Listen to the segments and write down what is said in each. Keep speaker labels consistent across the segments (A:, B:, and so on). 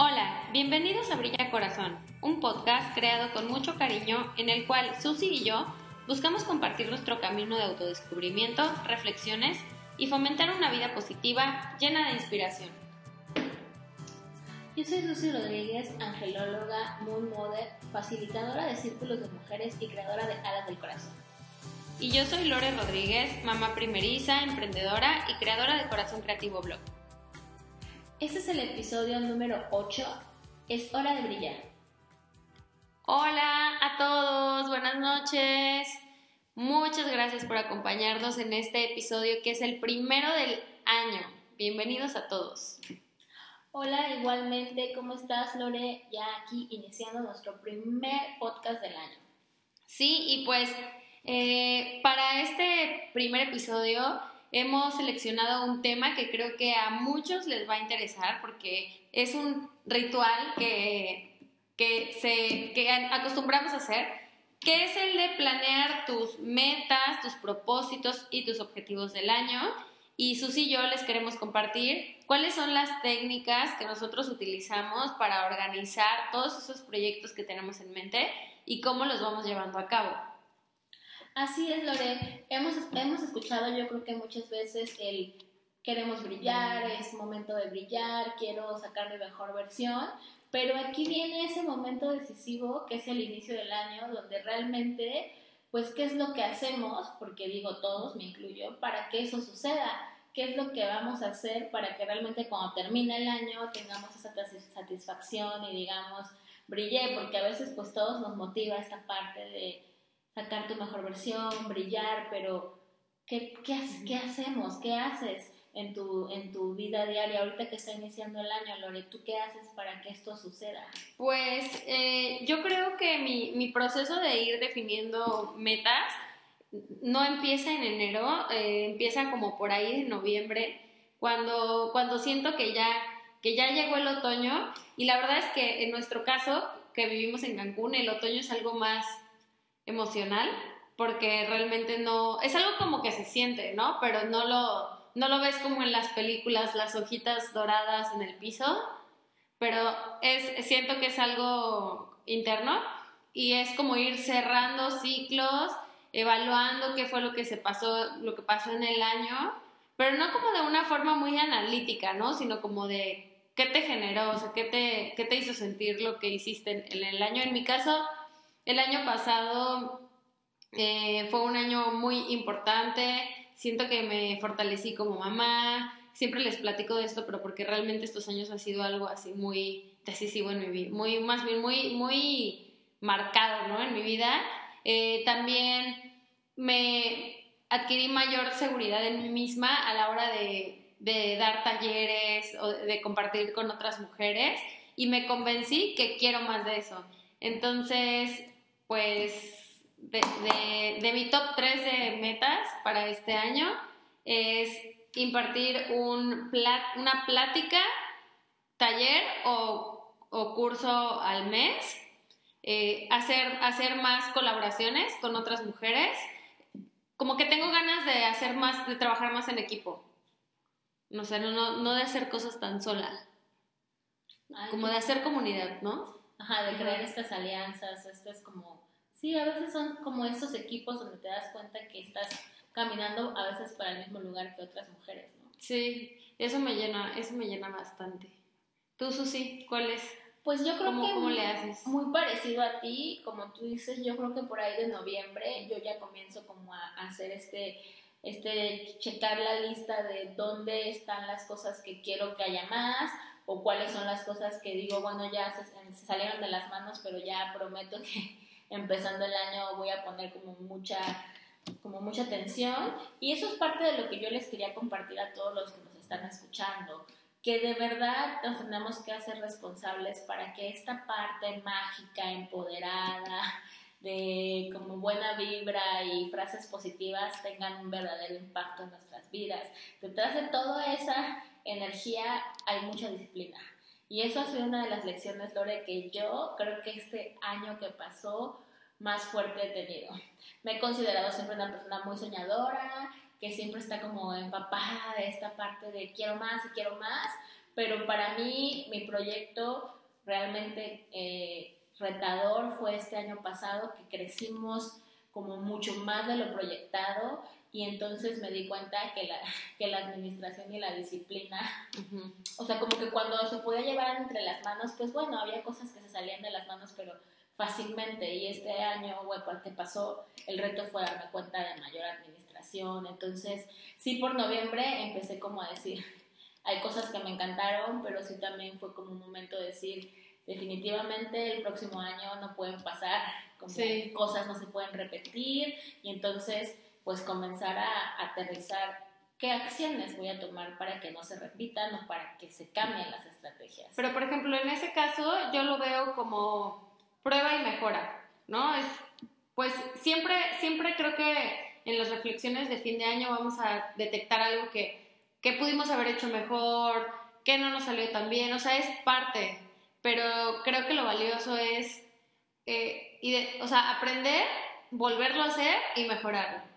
A: Hola, bienvenidos a Brilla Corazón, un podcast creado con mucho cariño en el cual Susi y yo buscamos compartir nuestro camino de autodescubrimiento, reflexiones y fomentar una vida positiva llena de inspiración.
B: Yo soy Susi Rodríguez, angelóloga, moon mother, facilitadora de círculos de mujeres y creadora de Alas del Corazón.
A: Y yo soy Lore Rodríguez, mamá primeriza, emprendedora y creadora de Corazón Creativo Blog.
B: Este es el episodio número 8. Es hora de brillar.
A: Hola a todos, buenas noches. Muchas gracias por acompañarnos en este episodio que es el primero del año. Bienvenidos a todos.
B: Hola, igualmente, ¿cómo estás, Lore? Ya aquí iniciando nuestro primer podcast del año.
A: Sí, y pues eh, para este primer episodio hemos seleccionado un tema que creo que a muchos les va a interesar porque es un ritual que, que, se, que acostumbramos a hacer, que es el de planear tus metas, tus propósitos y tus objetivos del año. Y Susi y yo les queremos compartir cuáles son las técnicas que nosotros utilizamos para organizar todos esos proyectos que tenemos en mente y cómo los vamos llevando a cabo.
B: Así es, Lore. Hemos, hemos escuchado, yo creo que muchas veces el queremos brillar, es momento de brillar, quiero sacar mi mejor versión, pero aquí viene ese momento decisivo que es el inicio del año, donde realmente, pues, ¿qué es lo que hacemos? Porque digo todos, me incluyo, para que eso suceda. ¿Qué es lo que vamos a hacer para que realmente cuando termine el año tengamos esa satisfacción y digamos, brillé? Porque a veces pues todos nos motiva esta parte de sacar tu mejor versión, brillar, pero ¿qué, qué, qué hacemos? ¿Qué haces en tu, en tu vida diaria? Ahorita que está iniciando el año, Lore, ¿tú qué haces para que esto suceda?
A: Pues eh, yo creo que mi, mi, proceso de ir definiendo metas no empieza en enero, eh, empieza como por ahí en noviembre, cuando, cuando siento que ya, que ya llegó el otoño y la verdad es que en nuestro caso, que vivimos en Cancún, el otoño es algo más emocional, porque realmente no, es algo como que se siente, ¿no? Pero no lo, no lo ves como en las películas, las hojitas doradas en el piso, pero es, siento que es algo interno y es como ir cerrando ciclos, evaluando qué fue lo que se pasó, lo que pasó en el año, pero no como de una forma muy analítica, ¿no? Sino como de qué te generó, o sea, qué te, qué te hizo sentir lo que hiciste en el año. En mi caso, el año pasado eh, fue un año muy importante, siento que me fortalecí como mamá, siempre les platico de esto, pero porque realmente estos años ha sido algo así muy decisivo en mi vida, muy, más bien muy, muy marcado, ¿no? En mi vida. Eh, también me adquirí mayor seguridad en mí misma a la hora de, de dar talleres o de compartir con otras mujeres y me convencí que quiero más de eso. Entonces, pues de, de, mi top 3 de metas para este año es impartir un una plática, taller o, o curso al mes, eh, hacer, hacer más colaboraciones con otras mujeres. Como que tengo ganas de hacer más, de trabajar más en equipo. No sé, no, no, no de hacer cosas tan sola. Como de hacer comunidad, ¿no?
B: Ajá, de crear estas alianzas, esto es como, sí, a veces son como estos equipos donde te das cuenta que estás caminando a veces para el mismo lugar que otras mujeres, ¿no?
A: Sí, eso me llena, eso me llena bastante. Tú, Susi, ¿cuál es?
B: Pues yo creo que
A: ¿cómo le haces?
B: muy parecido a ti, como tú dices, yo creo que por ahí de noviembre yo ya comienzo como a hacer este este checar la lista de dónde están las cosas que quiero que haya más o cuáles son las cosas que digo, bueno, ya se, salieron de las manos, pero ya prometo que empezando el año voy a poner como mucha como mucha atención y eso es parte de lo que yo les quería compartir a todos los que nos están escuchando, que de verdad nos tenemos que hacer responsables para que esta parte mágica, empoderada, de como buena vibra y frases positivas tengan un verdadero impacto en nuestras vidas. Detrás de toda esa energía hay mucha disciplina. Y eso ha sido una de las lecciones, Lore, que yo creo que este año que pasó más fuerte he tenido. Me he considerado siempre una persona muy soñadora, que siempre está como empapada de esta parte de quiero más y quiero más, pero para mí mi proyecto realmente eh, retador fue este año pasado que crecimos como mucho más de lo proyectado y entonces me di cuenta que la, que la administración y la disciplina, o sea, como que cuando se podía llevar entre las manos, pues bueno, había cosas que se salían de las manos, pero fácilmente. Y este año, bueno, que pasó, el reto fue darme cuenta de mayor administración, entonces sí por noviembre empecé como a decir, hay cosas que me encantaron, pero sí también fue como un momento de decir, definitivamente el próximo año no pueden pasar, como cosas no se pueden repetir. Y entonces pues comenzar a aterrizar qué acciones voy a tomar para que no se repitan o para que se cambien las estrategias.
A: Pero por ejemplo, en ese caso yo lo veo como prueba y mejora, ¿no? Es pues siempre siempre creo que en las reflexiones de fin de año vamos a detectar algo que, que pudimos haber hecho mejor, que no nos salió tan bien, o sea, es parte, pero creo que lo valioso es, eh, y o sea, aprender, volverlo a hacer y mejorarlo.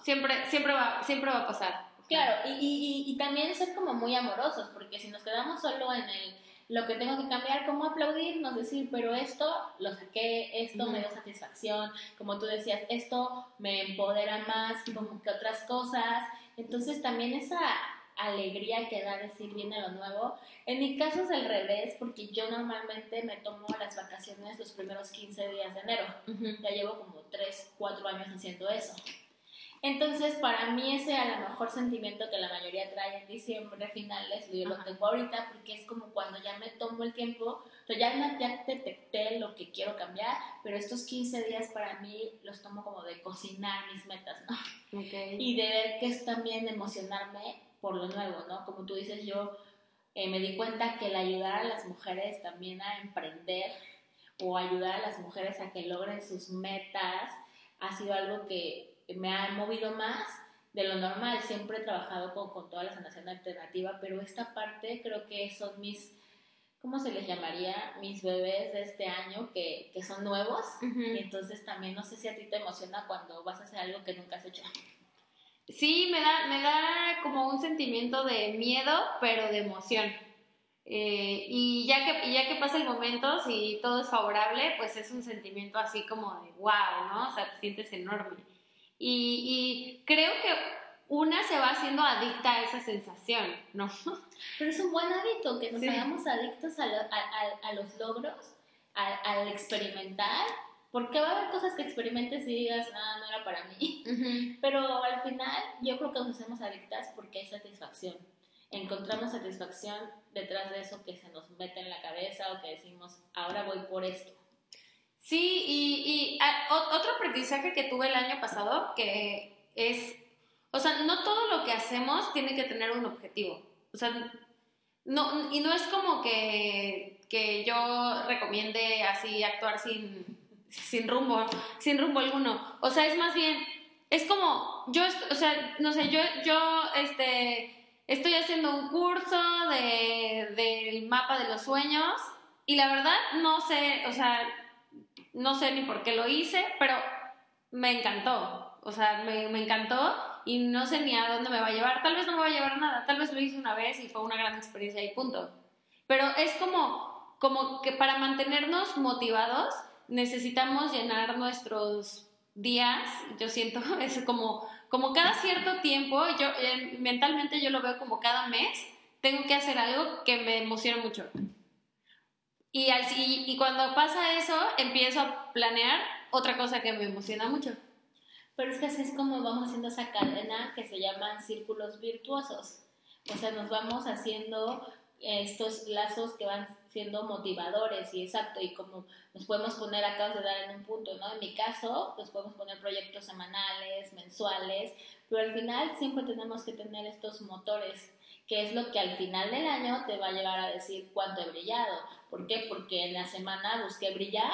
A: Siempre, siempre, va, siempre va a pasar.
B: Claro, y, y, y, también ser como muy amorosos, porque si nos quedamos solo en el lo que tengo que cambiar, como aplaudirnos, decir, pero esto lo saqué, esto me dio satisfacción, como tú decías, esto me empodera más como que otras cosas. Entonces también esa alegría que da decir viene lo nuevo. En mi caso es al revés, porque yo normalmente me tomo las vacaciones los primeros 15 días de enero. Ya llevo como 3, 4 años haciendo eso. Entonces, para mí ese a lo mejor sentimiento que la mayoría trae en diciembre, finales, yo lo tengo ahorita porque es como cuando ya me tomo el tiempo, o sea, ya, ya detecté lo que quiero cambiar, pero estos 15 días para mí los tomo como de cocinar mis metas, ¿no? Y de ver que es también emocionarme por lo nuevo, ¿no? Como tú dices, yo eh, me di cuenta que el ayudar a las mujeres también a emprender o ayudar a las mujeres a que logren sus metas ha sido algo que me ha movido más de lo normal. Siempre he trabajado con, con toda la sanación alternativa, pero esta parte creo que son mis, ¿cómo se les llamaría? Mis bebés de este año que, que son nuevos. Y entonces también no sé si a ti te emociona cuando vas a hacer algo que nunca has hecho.
A: Sí, me da, me da como un sentimiento de miedo, pero de emoción. Eh, y ya que, ya que pasa el momento, si todo es favorable, pues es un sentimiento así como de wow, ¿no? O sea, te sientes enorme. Y, creo que una se va haciendo adicta a esa sensación, ¿no?
B: Pero es un buen hábito que nos hagamos adictos a, a, los logros, al experimentar, porque va a haber cosas que experimentes y digas, ah, no era para mí. Pero al final yo creo que nos hacemos adictas porque hay satisfacción. Encontramos satisfacción detrás de eso que se nos mete en la cabeza o que decimos, ahora voy por esto.
A: Sí, y, ah, otro aprendizaje que tuve el año pasado, que es, o sea, no todo lo que hacemos tiene que tener un objetivo. O sea, no, y no es como que, que yo recomiende así actuar sin, sin rumbo, sin rumbo alguno. O sea, es más bien, es como, yo, o sea, no sé, yo, yo, este, estoy haciendo un curso de, del mapa de los sueños y la verdad no sé, o sea, no sé ni por qué lo hice, pero me encantó. O sea, me, encantó y no sé ni a dónde me va a llevar. Tal vez no me va a llevar nada, tal vez lo hice una vez y fue una gran experiencia y punto. Pero es como, como que para mantenernos motivados necesitamos llenar nuestros días, yo siento, es como, como cada cierto tiempo, yo mentalmente yo lo veo como cada mes, tengo que hacer algo que me emociona mucho. Y, y, cuando pasa eso, empiezo a planear otra cosa que me emociona mucho.
B: Pero es que así es como vamos haciendo esa cadena que se llaman círculos virtuosos. O sea, nos vamos haciendo estos lazos que van siendo motivadores y exacto, y como nos podemos poner, acá de dar en un punto, ¿no? En mi caso, pues podemos poner proyectos semanales, mensuales, pero al final siempre tenemos que tener estos motores que es lo que al final del año te va a llevar a decir cuánto he brillado. ¿Por qué? Porque en la semana busqué brillar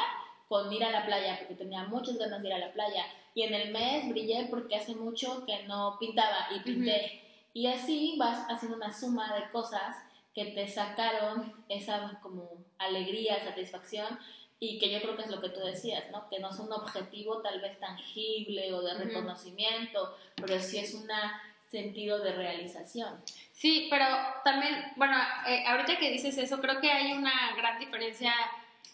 B: con ir a la playa, porque tenía muchas ganas de ir a la playa. Y en el mes brillé porque hace mucho que no pintaba y pinté. Y así vas haciendo una suma de cosas que te sacaron esa como alegría, satisfacción y que yo creo que es lo que tú decías, ¿no? Que no es un objetivo tal vez tangible o de reconocimiento, pero sí es una sentido de realización.
A: Sí, pero también, bueno, eh, ahorita que dices eso, creo que hay una gran diferencia,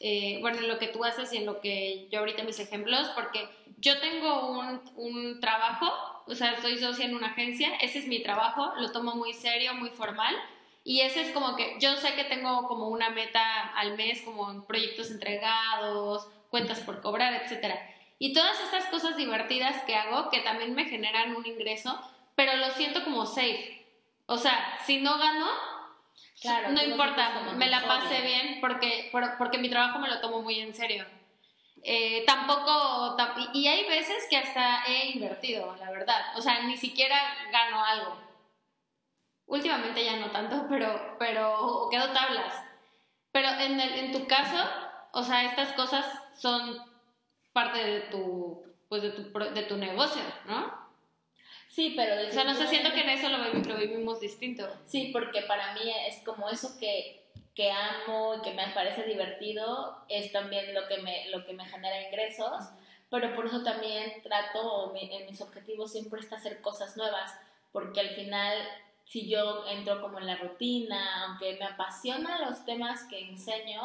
A: eh, bueno, en lo que tú haces y en lo que yo ahorita mis ejemplos, porque yo tengo un, un trabajo, o sea, soy socia en una agencia, ese es mi trabajo, lo tomo muy serio, muy formal, y ese es como que yo sé que tengo como una meta al mes, como proyectos entregados, cuentas por cobrar, etcétera. Y todas estas cosas divertidas que hago, que también me generan un ingreso, pero lo siento como safe. O sea, si no gano, claro, no importa, me la pase bien porque, porque mi trabajo me lo tomo muy en serio. Eh, tampoco, y hay veces que hasta he invertido, la verdad. O sea, ni siquiera gano algo. Últimamente ya no tanto, pero, pero quedo tablas. Pero en, el, en tu caso, o sea, estas cosas son parte de tu, pues de tu, de tu negocio, ¿no?
B: Sí, pero...
A: O sea, no sé, siento que en eso lo, lo vivimos distinto.
B: Sí, porque para mí es como eso que, que amo y que me parece divertido, es también lo que me, lo que me genera ingresos, pero por eso también trato, en mis objetivos siempre está hacer cosas nuevas, porque al final si yo entro como en la rutina, aunque me apasionan los temas que enseño,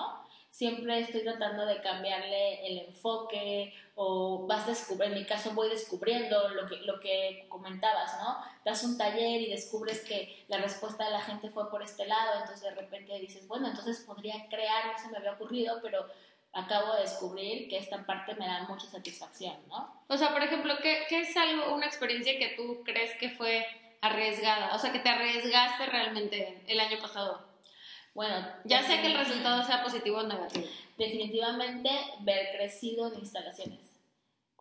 B: siempre estoy tratando de cambiarle el enfoque o vas descubriendo, en mi caso voy descubriendo lo que, lo que comentabas, ¿no? Das un taller y descubres que la respuesta de la gente fue por este lado, entonces de repente dices, bueno, entonces podría crear, no se me había ocurrido, pero acabo de descubrir que esta parte me da mucha satisfacción, ¿no?
A: O sea, por ejemplo, ¿qué, qué es algo, una experiencia que tú crees que fue arriesgada? O sea, que te arriesgaste realmente el año pasado.
B: Bueno,
A: ya sé que el resultado sea positivo o negativo.
B: Definitivamente ver crecido en instalaciones.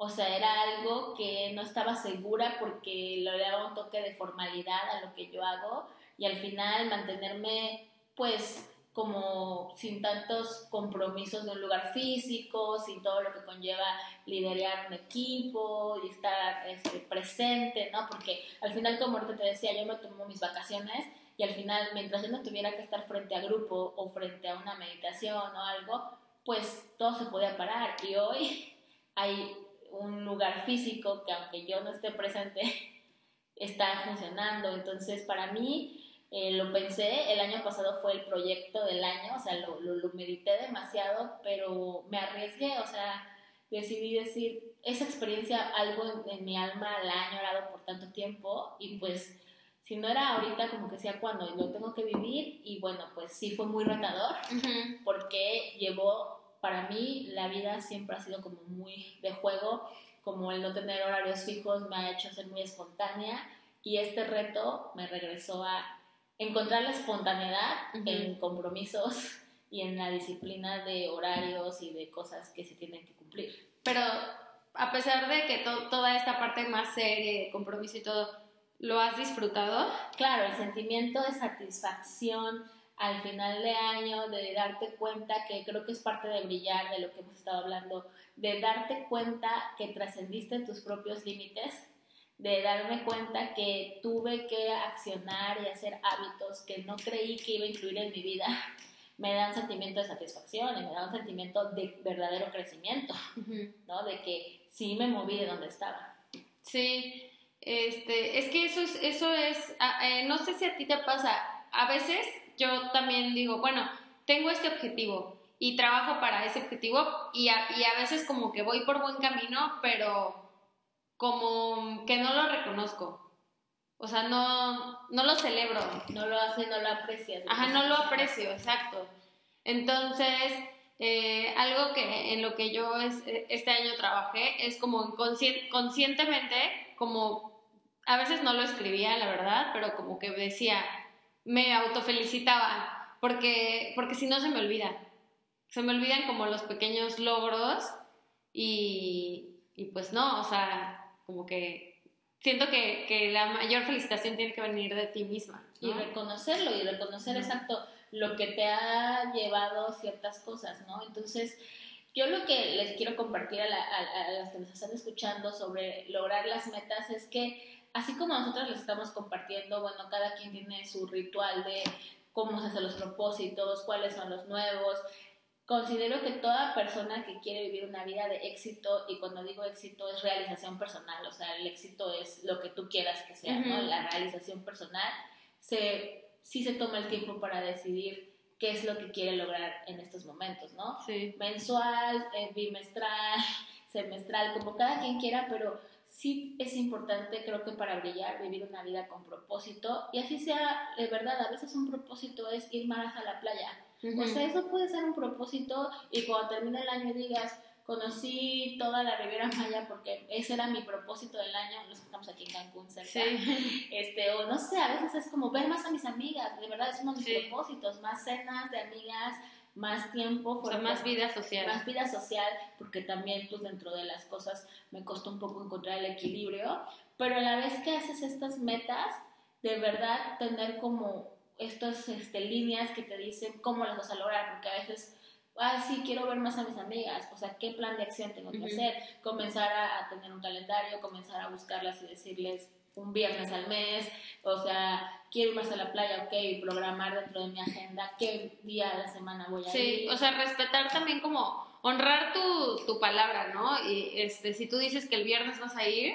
B: O sea, era algo que no estaba segura porque le daba un toque de formalidad a lo que yo hago y al final mantenerme pues como sin tantos compromisos de un lugar físico, sin todo lo que conlleva liderar un equipo y estar este, presente, ¿no? Porque al final, como ahorita te decía, yo me tomo mis vacaciones y al final, mientras yo no tuviera que estar frente a grupo o frente a una meditación o algo, pues todo se podía parar. Y hoy hay un lugar físico que aunque yo no esté presente, está funcionando. Entonces, para mí, eh, lo pensé, el año pasado fue el proyecto del año, o sea, lo, lo, medité demasiado, pero me arriesgué, o sea, decidí decir, esa experiencia, algo en, en mi alma la ha añorado por tanto tiempo y pues si no era ahorita, como que sea cuando lo tengo que vivir y bueno, pues sí fue muy retador porque llevó, para mí la vida siempre ha sido como muy de juego, como el no tener horarios fijos me ha hecho ser muy espontánea y este reto me regresó a encontrar la espontaneidad en compromisos y en la disciplina de horarios y de cosas que se tienen que cumplir.
A: Pero a pesar de que toda esta parte más seria, de compromiso y todo, ¿Lo has disfrutado?
B: Claro, el sentimiento de satisfacción al final de año, de darte cuenta que creo que es parte de brillar, de lo que hemos estado hablando, de darte cuenta que trascendiste tus propios límites, de darme cuenta que tuve que accionar y hacer hábitos que no creí que iba a incluir en mi vida, me da un sentimiento de satisfacción y me da un sentimiento de verdadero crecimiento, ¿no? De que sí me moví de donde estaba.
A: Sí, este, es que eso es, eso es, eh, no sé si a ti te pasa, a veces yo también digo, bueno, tengo este objetivo y trabajo para ese objetivo y a, y a veces como que voy por buen camino, pero como que no lo reconozco. O sea, no, no lo celebro.
B: No lo hace, no lo aprecias.
A: Ajá, no lo aprecio, exacto. Entonces, eh, algo que en lo que yo este año trabajé es como conscientemente, como a veces no lo escribía, la verdad, pero como que decía, me autofelicitaba, porque, porque si no se me olvida. Se me olvidan como los pequeños logros y, y pues no, o sea, como que siento que, que, la mayor felicitación tiene que venir de ti misma.
B: Y reconocerlo y reconocer exacto lo que te ha llevado ciertas cosas, ¿no? Entonces, yo lo que les quiero compartir a, a las que nos están escuchando sobre lograr las metas es que así como nosotros les estamos compartiendo, bueno, cada quien tiene su ritual de cómo se hacen los propósitos, cuáles son los nuevos. considero que toda persona que quiere vivir una vida de éxito, y cuando digo éxito es realización personal, o sea, el éxito es lo que tú quieras que sea, ¿no? La realización personal, se, sí se toma el tiempo para decidir qué es lo que quiere lograr en estos momentos, ¿no?
A: Sí.
B: Mensual, eh, bimestral, semestral, como cada quien quiera, pero sí es importante, creo que para brillar, vivir una vida con propósito, y así sea, de verdad, a veces un propósito es ir más a la playa, o sea, eso puede ser un propósito y cuando termine el año digas, conocí toda la Riviera Maya porque ese era mi propósito del año, los que estamos aquí en Cancún cerca. Sí. Este, o no sé, a veces es como ver más a mis amigas, de verdad es uno de mis propósitos, más cenas de amigas, más tiempo,
A: o más vida social.
B: Más vida social, porque también pues dentro de las cosas me costó un poco encontrar el equilibrio, pero a la vez que haces estas metas, de verdad tener como estas este, líneas que te dicen cómo las vas a lograr, porque a veces, ah, sí, quiero ver más a mis amigas, o sea, ¿qué plan de acción tengo que hacer? Comenzar a, tener un calendario, comenzar a buscarlas y decirles un viernes al mes, o sea, quiero ir más a la playa, ok, programar dentro de mi agenda qué día de la semana voy a ir.
A: Sí, o sea, respetar también como honrar tu, tu palabra, ¿no? Y este, si tú dices que el viernes vas a ir,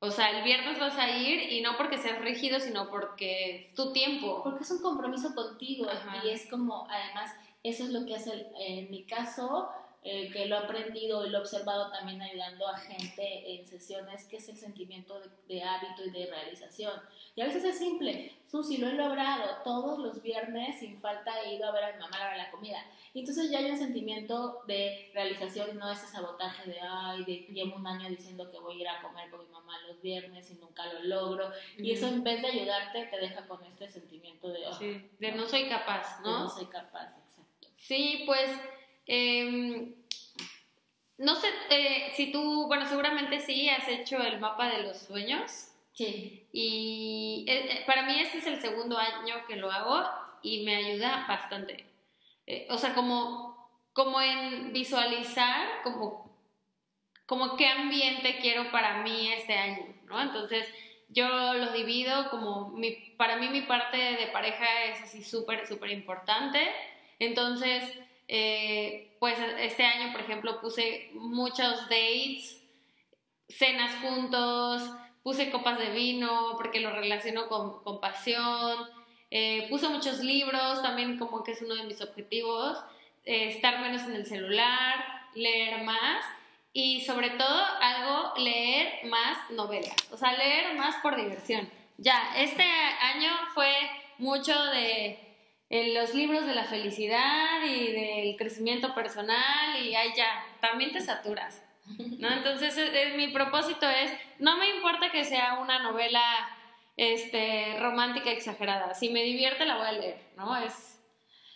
A: o sea, el viernes vas a ir y no porque seas rígido, sino porque es tu tiempo.
B: Porque es un compromiso contigo y es como, además, eso es lo que hace, en mi caso, eh, que lo he aprendido y lo he observado también ayudando a gente en sesiones, que es el sentimiento de, hábito y de realización. Y a veces es simple, Susi, lo he logrado, todos los viernes sin falta he ido a ver a mi mamá a la comida. Y entonces ya hay un sentimiento de realización, no ese sabotaje de, ay, de, llevo un año diciendo que voy a ir a comer con mi mamá los viernes y nunca lo logro. Y eso en vez de ayudarte te deja con este sentimiento de,
A: sí, de no soy capaz, ¿no?
B: De no soy capaz, exacto.
A: Sí, pues Em, no sé eh, si tú, bueno, seguramente sí has hecho el mapa de los sueños.
B: Sí.
A: Y eh, eh, para mí este es el segundo año que lo hago y me ayuda bastante. o sea, como, como en visualizar, como, como qué ambiente quiero para mí este año, ¿no? Entonces, yo lo divido como, mi, para mí mi parte de pareja es así súper, súper importante. Entonces, eh, pues este año, por ejemplo, puse muchos dates, cenas juntos, puse copas de vino porque lo relaciono con, pasión, eh, puse muchos libros, también como que es uno de mis objetivos, eh, estar menos en el celular, leer más y sobre todo algo, leer más novelas, o sea, leer más por diversión. Ya, este año fue mucho de en los libros de la felicidad y del crecimiento personal y ahí ya, también te saturas. ¿no? Entonces, e, e, mi propósito es, no me importa que sea una novela este, romántica exagerada, si me divierte la voy a leer, ¿no? Es,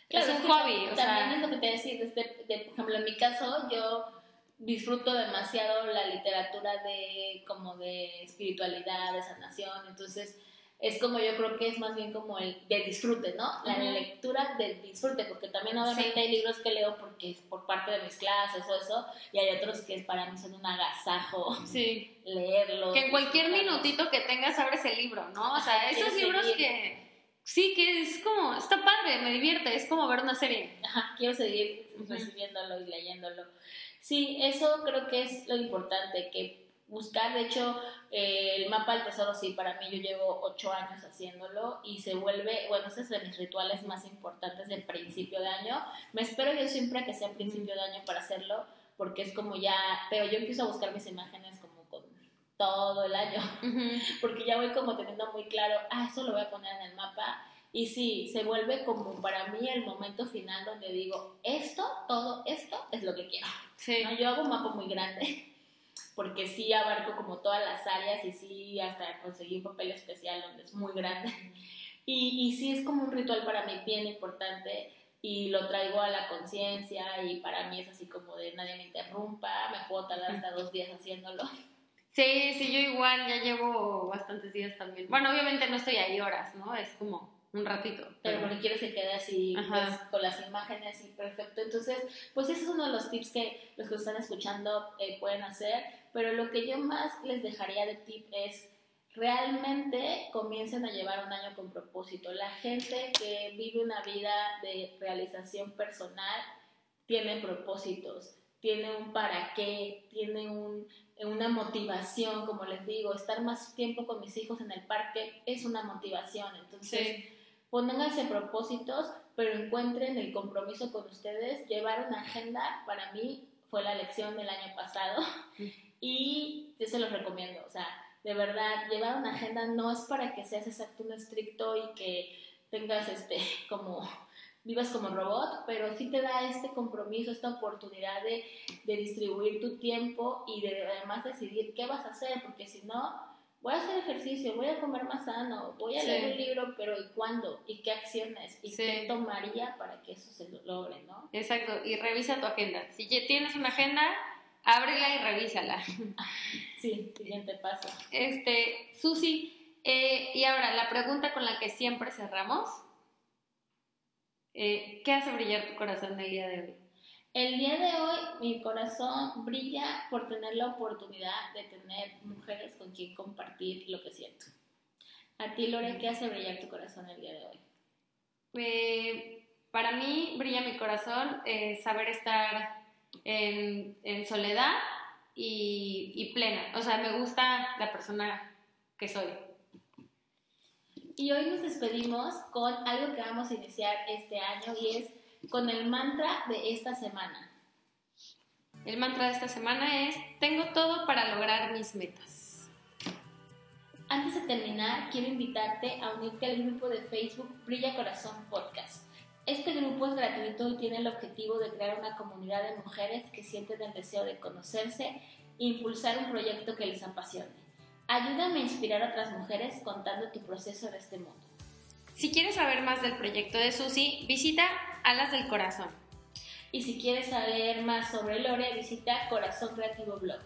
A: es un hobby.
B: O también es lo que te decía, desde, de, por ejemplo, en mi caso, yo disfruto demasiado la literatura de como de espiritualidad, de sanación, entonces es como yo creo que es más bien como el de disfrute, ¿no? La lectura del disfrute, porque también obviamente hay libros que leo porque es por parte de mis clases o eso, y hay otros que es para mí son un agasajo
A: sí.
B: leerlos.
A: Que en cualquier minutito que tengas abres el libro, ¿no? O sea, esos libros que sí, que es como, está padre, me divierte, es como ver una serie.
B: Ajá, quiero seguir recibiéndolo y leyéndolo. Sí, eso creo que es lo importante, que buscar. De hecho, eh, el mapa del tesoro, sí, para mí yo llevo ocho años haciéndolo y se vuelve, bueno, ese es de mis rituales más importantes del principio de año. Me espero yo siempre que sea principio de año para hacerlo, porque es como ya, pero yo empiezo a buscar mis imágenes como con todo el año, porque ya voy como teniendo muy claro, ah, eso lo voy a poner en el mapa. Y sí, se vuelve como para mí el momento final donde digo, esto, todo esto es lo que quiero.
A: Sí.
B: Yo hago un mapa muy grande porque sí abarco como todas las áreas y sí hasta conseguí un papel especial donde es muy grande. Y, y sí es como un ritual para mí bien importante y lo traigo a la conciencia y para mí es así como de nadie me interrumpa, me puedo tardar hasta dos días haciéndolo.
A: Sí, sí, yo igual ya llevo bastantes días también. Bueno, obviamente no estoy ahí horas, ¿no? Es como un ratito.
B: Pero, porque quieres que quede así pues, con las imágenes y perfecto. Entonces, pues ese es uno de los tips que los que están escuchando eh, pueden hacer. Pero lo que yo más les dejaría de tip es realmente comiencen a llevar un año con propósito. La gente que vive una vida de realización personal tiene propósitos, tiene un para qué, tiene un, una motivación, como les digo, estar más tiempo con mis hijos en el parque es una motivación. Entonces, pónganse propósitos, pero encuentren el compromiso con ustedes. Llevar una agenda, para mí, fue la lección del año pasado y yo se los recomiendo. O sea, de verdad, llevar una agenda no es para que seas exacto un estricto y que tengas este como vivas como robot, pero sí te da este compromiso, esta oportunidad de, de distribuir tu tiempo y de además decidir qué vas a hacer, porque si no, voy a hacer ejercicio, voy a comer más sano, voy a leer un libro, pero ¿y cuándo? ¿Y qué acciones? ¿Y qué tomaría para que eso se logre, no?
A: Exacto, y revisa tu agenda. Si tienes una agenda, ábrela y revísala.
B: Sí, siguiente paso.
A: Este, Susi, eh, y ahora la pregunta con la que siempre cerramos. Eh, ¿Qué hace brillar tu corazón el día de hoy?
B: El día de hoy mi corazón brilla por tener la oportunidad de tener mujeres con quien compartir lo que siento. A ti, Lore, ¿qué hace brillar tu corazón el día de hoy?
A: Eh, para mí brilla mi corazón saber estar en, en soledad y, y, plena. O sea, me gusta la persona que soy.
B: Y hoy nos despedimos con algo que vamos a iniciar este año y es con el mantra de esta semana.
A: El mantra de esta semana es, tengo todo para lograr mis metas.
B: Antes de terminar, quiero invitarte a unirte al grupo de Facebook Brilla Corazón Podcast. Este grupo es gratuito y tiene el objetivo de crear una comunidad de mujeres que sienten el deseo de conocerse e impulsar un proyecto que les apasione. Ayúdame a inspirar a otras mujeres contando tu proceso en este mundo.
A: Si quieres saber más del proyecto de Susi, visita Alas del Corazón.
B: Y si quieres saber más sobre Lore, visita Corazón Creativo Blog.